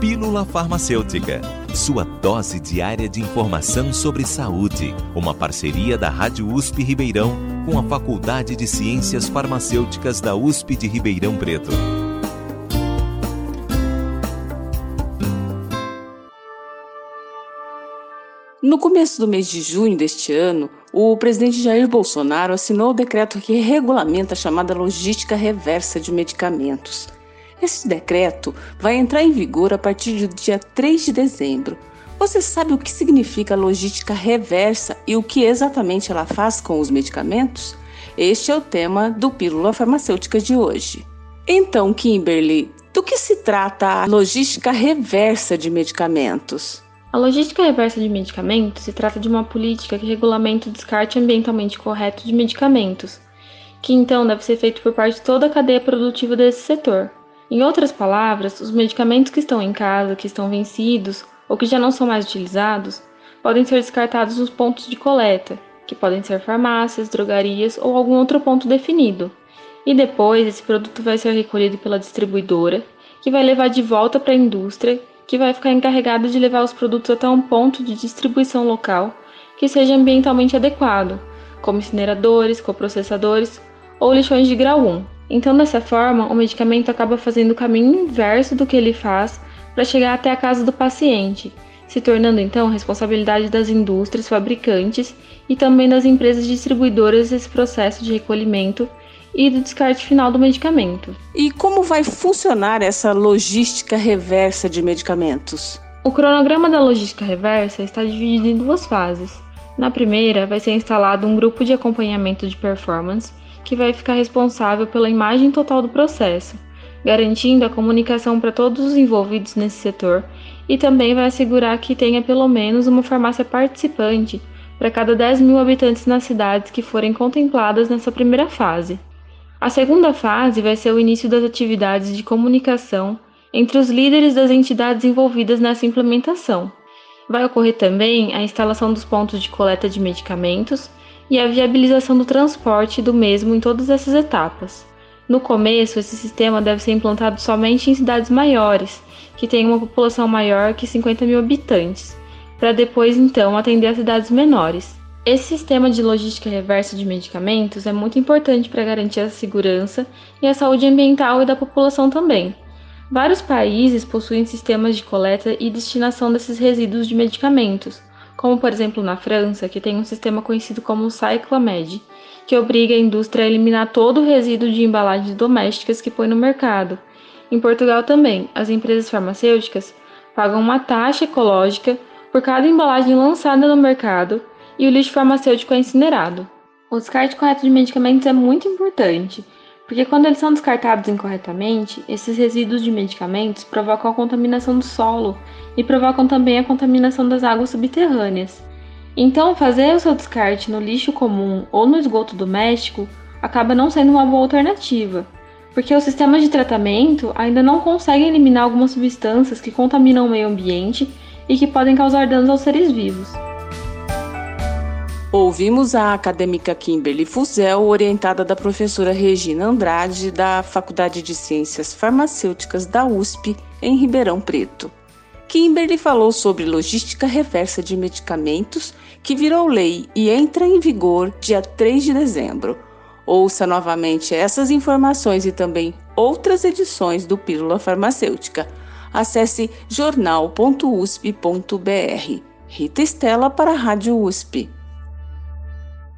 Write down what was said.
Pílula Farmacêutica, sua dose diária de informação sobre saúde. Uma parceria da Rádio USP Ribeirão com a Faculdade de Ciências Farmacêuticas da USP de Ribeirão Preto. No começo do mês de junho deste ano, o presidente Jair Bolsonaro assinou o decreto que regulamenta a chamada logística reversa de medicamentos. Esse decreto vai entrar em vigor a partir do dia 3 de dezembro. Você sabe o que significa logística reversa e o que exatamente ela faz com os medicamentos? Este é o tema do Pílula Farmacêutica de hoje. Então, Kimberly, do que se trata a logística reversa de medicamentos? A logística reversa de medicamentos se trata de uma política que regulamenta o descarte ambientalmente correto de medicamentos, que então deve ser feito por parte de toda a cadeia produtiva desse setor. Em outras palavras, os medicamentos que estão em casa, que estão vencidos ou que já não são mais utilizados, podem ser descartados nos pontos de coleta, que podem ser farmácias, drogarias ou algum outro ponto definido. E depois esse produto vai ser recolhido pela distribuidora, que vai levar de volta para a indústria, que vai ficar encarregada de levar os produtos até um ponto de distribuição local que seja ambientalmente adequado, como incineradores, coprocessadores ou lixões de grau 1. Então, dessa forma, o medicamento acaba fazendo o caminho inverso do que ele faz para chegar até a casa do paciente, se tornando então responsabilidade das indústrias fabricantes e também das empresas distribuidoras desse processo de recolhimento e do descarte final do medicamento. E como vai funcionar essa logística reversa de medicamentos? O cronograma da logística reversa está dividido em duas fases. Na primeira, vai ser instalado um grupo de acompanhamento de performance que vai ficar responsável pela imagem total do processo, garantindo a comunicação para todos os envolvidos nesse setor e também vai assegurar que tenha pelo menos uma farmácia participante para cada 10 mil habitantes nas cidades que forem contempladas nessa primeira fase. A segunda fase vai ser o início das atividades de comunicação entre os líderes das entidades envolvidas nessa implementação. Vai ocorrer também a instalação dos pontos de coleta de medicamentos e a viabilização do transporte do mesmo em todas essas etapas. No começo, esse sistema deve ser implantado somente em cidades maiores, que têm uma população maior que 50 mil habitantes, para depois então atender as cidades menores. Esse sistema de logística reversa de medicamentos é muito importante para garantir a segurança e a saúde ambiental e da população também. Vários países possuem sistemas de coleta e destinação desses resíduos de medicamentos, como por exemplo na França, que tem um sistema conhecido como Cyclamed, que obriga a indústria a eliminar todo o resíduo de embalagens domésticas que põe no mercado. Em Portugal também, as empresas farmacêuticas pagam uma taxa ecológica por cada embalagem lançada no mercado e o lixo farmacêutico é incinerado. O descarte correto de medicamentos é muito importante, porque quando eles são descartados incorretamente, esses resíduos de medicamentos provocam a contaminação do solo e provocam também a contaminação das águas subterrâneas. Então, fazer o seu descarte no lixo comum ou no esgoto doméstico acaba não sendo uma boa alternativa, porque os sistemas de tratamento ainda não conseguem eliminar algumas substâncias que contaminam o meio ambiente e que podem causar danos aos seres vivos. Ouvimos a acadêmica Kimberly Fuzel, orientada da professora Regina Andrade, da Faculdade de Ciências Farmacêuticas da USP, em Ribeirão Preto. Kimberly falou sobre logística reversa de medicamentos, que virou lei e entra em vigor dia 3 de dezembro. Ouça novamente essas informações e também outras edições do Pílula Farmacêutica. Acesse jornal.usp.br. Rita Estela para a Rádio USP.